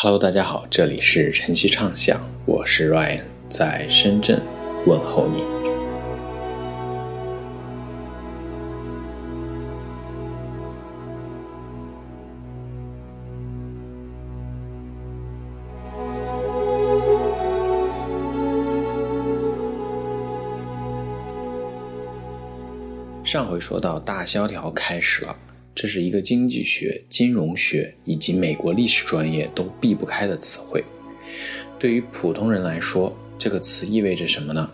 Hello，大家好，这里是晨曦畅想，我是 Ryan，在深圳问候你。上回说到大萧条开始了。这是一个经济学、金融学以及美国历史专业都避不开的词汇。对于普通人来说，这个词意味着什么呢？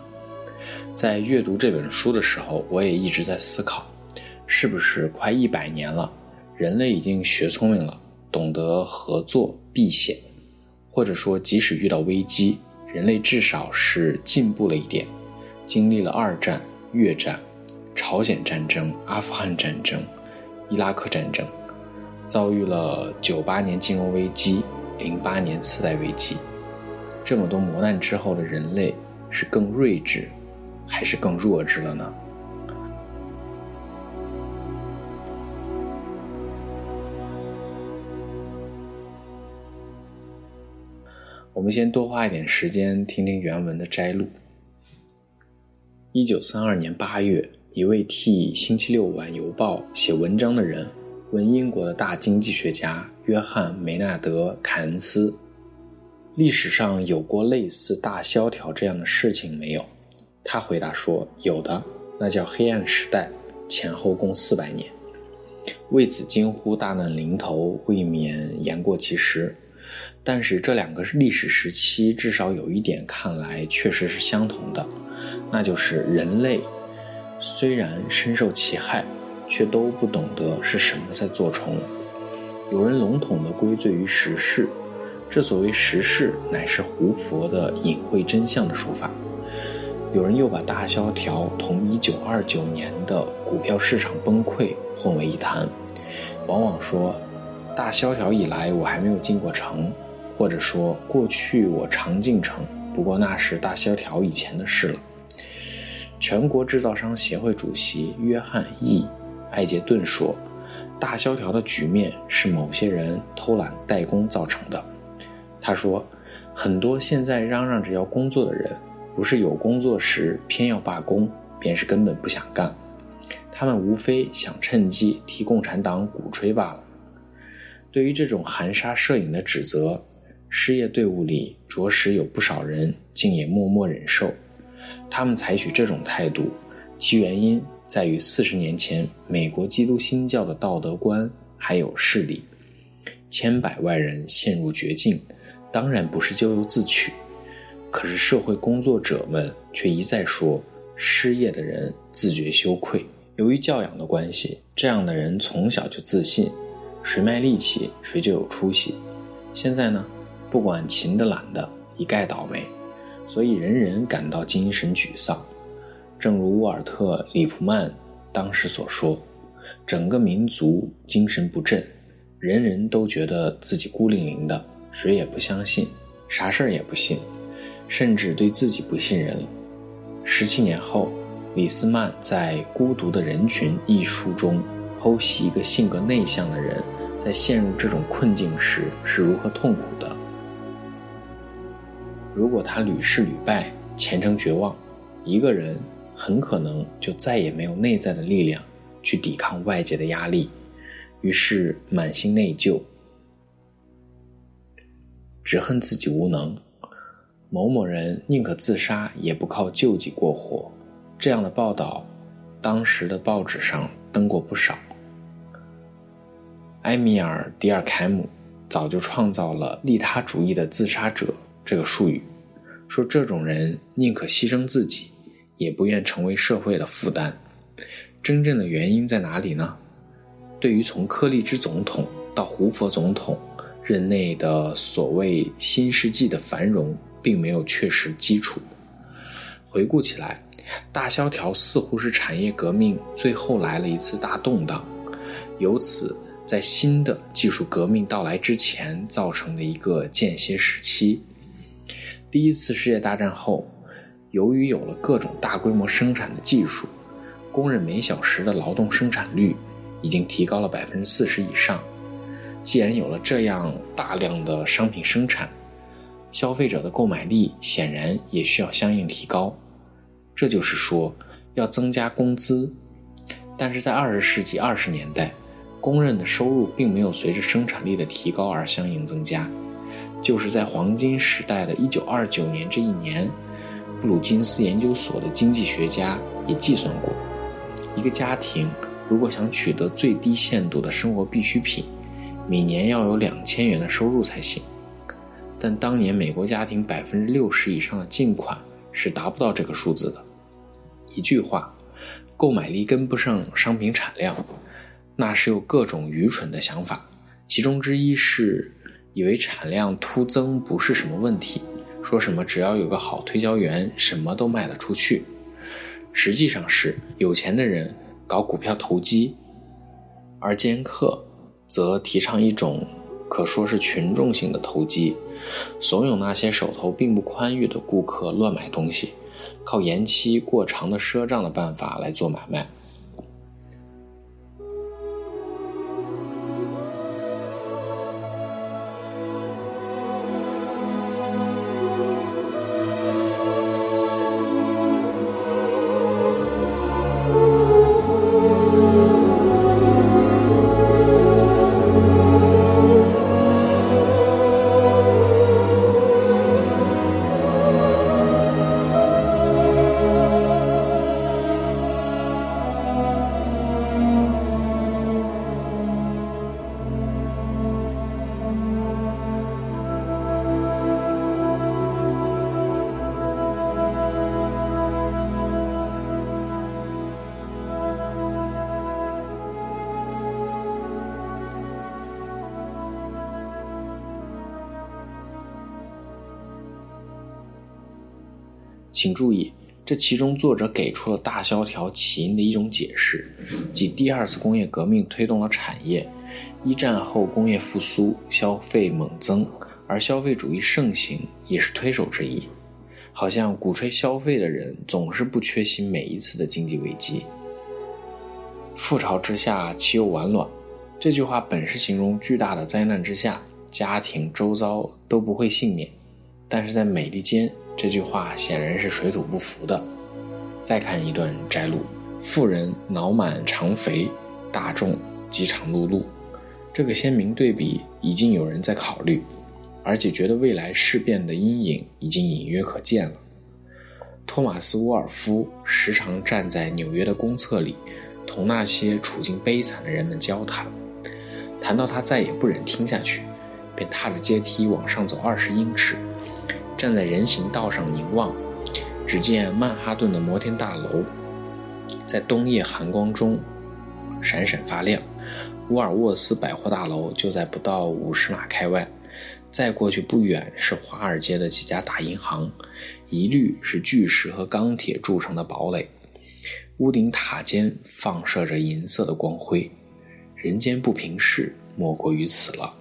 在阅读这本书的时候，我也一直在思考：是不是快一百年了，人类已经学聪明了，懂得合作避险，或者说，即使遇到危机，人类至少是进步了一点。经历了二战、越战、朝鲜战争、阿富汗战争。伊拉克战争，遭遇了九八年金融危机、零八年次贷危机，这么多磨难之后的人类是更睿智，还是更弱智了呢？我们先多花一点时间听听原文的摘录。一九三二年八月。一位替《星期六晚邮报》写文章的人问英国的大经济学家约翰·梅纳德·凯恩斯：“历史上有过类似大萧条这样的事情没有？”他回答说：“有的，那叫黑暗时代，前后共四百年。”为此惊呼大难临头，未免言过其实。但是这两个历史时期至少有一点看来确实是相同的，那就是人类。虽然深受其害，却都不懂得是什么在做虫。有人笼统地归罪于时事，这所谓时事乃是胡佛的隐晦真相的说法。有人又把大萧条同1929年的股票市场崩溃混为一谈，往往说大萧条以来我还没有进过城，或者说过去我常进城，不过那是大萧条以前的事了。全国制造商协会主席约翰 ·E· 艾杰顿说：“大萧条的局面是某些人偷懒怠工造成的。”他说：“很多现在嚷嚷着要工作的人，不是有工作时偏要罢工，便是根本不想干。他们无非想趁机替共产党鼓吹罢了。”对于这种含沙射影的指责，失业队伍里着实有不少人竟也默默忍受。他们采取这种态度，其原因在于四十年前美国基督新教的道德观还有势力，千百万人陷入绝境，当然不是咎由自取。可是社会工作者们却一再说，失业的人自觉羞愧。由于教养的关系，这样的人从小就自信，谁卖力气谁就有出息。现在呢，不管勤的懒的，一概倒霉。所以人人感到精神沮丧，正如沃尔特·里普曼当时所说：“整个民族精神不振，人人都觉得自己孤零零的，谁也不相信，啥事儿也不信，甚至对自己不信任了。”十七年后，李斯曼在《孤独的人群》一书中剖析一个性格内向的人在陷入这种困境时是如何痛苦的。如果他屡试屡败，前程绝望，一个人很可能就再也没有内在的力量去抵抗外界的压力，于是满心内疚，只恨自己无能。某某人宁可自杀也不靠救济过活，这样的报道，当时的报纸上登过不少。埃米尔·迪尔凯姆早就创造了利他主义的自杀者。这个术语说，这种人宁可牺牲自己，也不愿成为社会的负担。真正的原因在哪里呢？对于从柯立芝总统到胡佛总统任内的所谓新世纪的繁荣，并没有确实基础。回顾起来，大萧条似乎是产业革命最后来了一次大动荡，由此在新的技术革命到来之前造成的一个间歇时期。第一次世界大战后，由于有了各种大规模生产的技术，工人每小时的劳动生产率已经提高了百分之四十以上。既然有了这样大量的商品生产，消费者的购买力显然也需要相应提高。这就是说，要增加工资。但是在二十世纪二十年代，工人的收入并没有随着生产力的提高而相应增加。就是在黄金时代的一九二九年这一年，布鲁金斯研究所的经济学家也计算过，一个家庭如果想取得最低限度的生活必需品，每年要有两千元的收入才行。但当年美国家庭百分之六十以上的净款是达不到这个数字的。一句话，购买力跟不上商品产量，那是有各种愚蠢的想法，其中之一是。以为产量突增不是什么问题，说什么只要有个好推销员，什么都卖得出去。实际上是有钱的人搞股票投机，而剑客则提倡一种可说是群众性的投机，怂恿那些手头并不宽裕的顾客乱买东西，靠延期过长的赊账的办法来做买卖。请注意，这其中作者给出了大萧条起因的一种解释，即第二次工业革命推动了产业，一战后工业复苏，消费猛增，而消费主义盛行也是推手之一。好像鼓吹消费的人总是不缺席每一次的经济危机。覆巢之下，岂有完卵？这句话本是形容巨大的灾难之下，家庭周遭都不会幸免，但是在美利坚。这句话显然是水土不服的。再看一段摘录：富人脑满肠肥，大众饥肠辘辘。这个鲜明对比已经有人在考虑，而且觉得未来事变的阴影已经隐约可见了。托马斯·沃尔夫时常站在纽约的公厕里，同那些处境悲惨的人们交谈。谈到他再也不忍听下去，便踏着阶梯往上走二十英尺。站在人行道上凝望，只见曼哈顿的摩天大楼在冬夜寒光中闪闪发亮。沃尔沃斯百货大楼就在不到五十码开外，再过去不远是华尔街的几家大银行，一律是巨石和钢铁铸成的堡垒，屋顶塔尖放射着银色的光辉。人间不平事莫过于此了，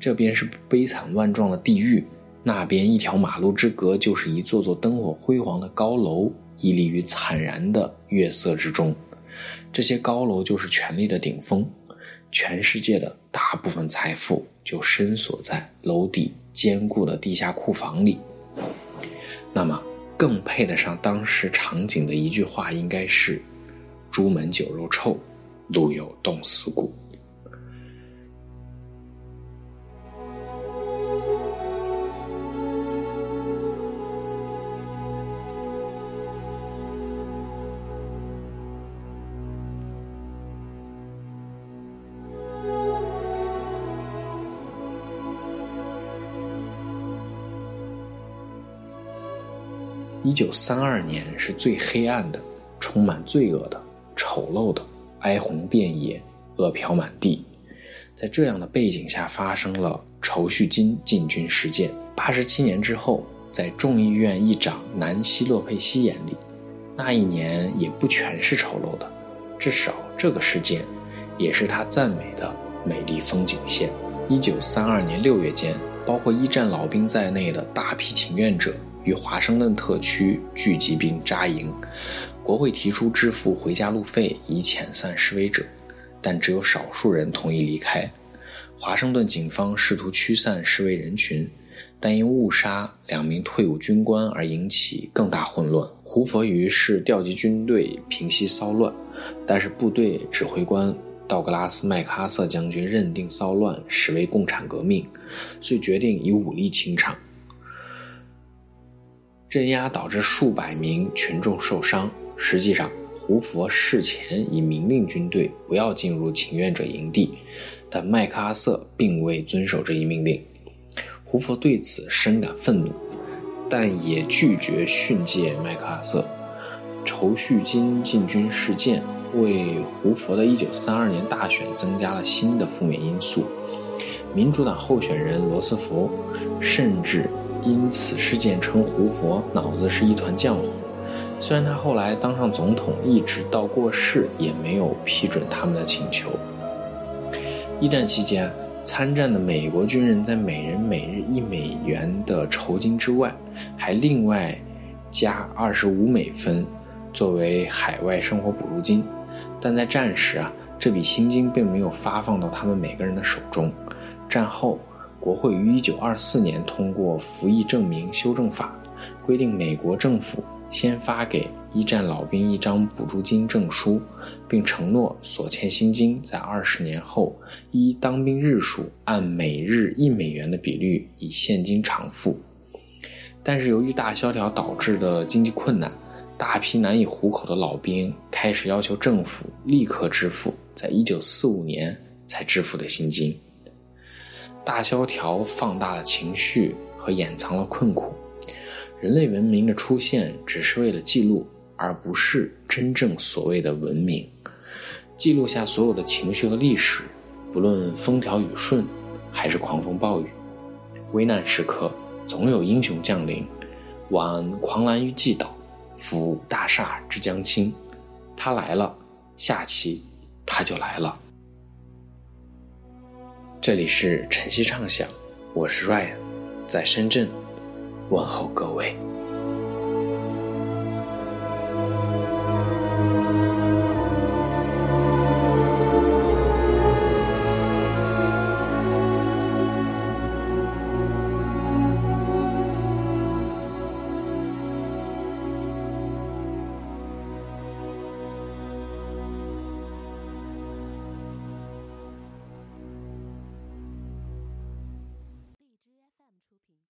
这便是悲惨万状的地狱。那边一条马路之隔，就是一座座灯火辉煌的高楼，屹立于惨然的月色之中。这些高楼就是权力的顶峰，全世界的大部分财富就深锁在楼底坚固的地下库房里。那么，更配得上当时场景的一句话，应该是：“朱门酒肉臭，路有冻死骨。”一九三二年是最黑暗的，充满罪恶的，丑陋的，哀鸿遍野，恶殍满地。在这样的背景下，发生了筹蓄金进军事件。八十七年之后，在众议院议长南希·洛佩西眼里，那一年也不全是丑陋的，至少这个事件也是他赞美的美丽风景线。一九三二年六月间，包括一战老兵在内的大批请愿者。与华盛顿特区聚集并扎营，国会提出支付回家路费以遣散示威者，但只有少数人同意离开。华盛顿警方试图驱散示威人群，但因误杀两名退伍军官而引起更大混乱。胡佛于是调集军队平息骚乱，但是部队指挥官道格拉斯·麦克阿瑟将军认定骚乱实为共产革命，遂决定以武力清场。镇压导致数百名群众受伤。实际上，胡佛事前已明令军队不要进入请愿者营地，但麦克阿瑟并未遵守这一命令。胡佛对此深感愤怒，但也拒绝训诫麦克阿瑟。筹蓄金进军事件为胡佛的1932年大选增加了新的负面因素。民主党候选人罗斯福甚至。因此事件称胡佛脑子是一团浆糊，虽然他后来当上总统，一直到过世也没有批准他们的请求。一战期间，参战的美国军人在每人每日一美元的酬金之外，还另外加二十五美分作为海外生活补助金，但在战时啊，这笔薪金并没有发放到他们每个人的手中。战后。国会于一九二四年通过《服役证明修正法》，规定美国政府先发给一战老兵一张补助金证书，并承诺所欠薪金在二十年后依当兵日数按每日一美元的比率以现金偿付。但是由于大萧条导致的经济困难，大批难以糊口的老兵开始要求政府立刻支付在一九四五年才支付的薪金。大萧条放大了情绪和掩藏了困苦。人类文明的出现只是为了记录，而不是真正所谓的文明。记录下所有的情绪和历史，不论风调雨顺，还是狂风暴雨。危难时刻，总有英雄降临。挽狂澜于既倒，抚大厦之将倾。他来了，下期他就来了。这里是晨曦畅想，我是 Ryan，在深圳问候各位。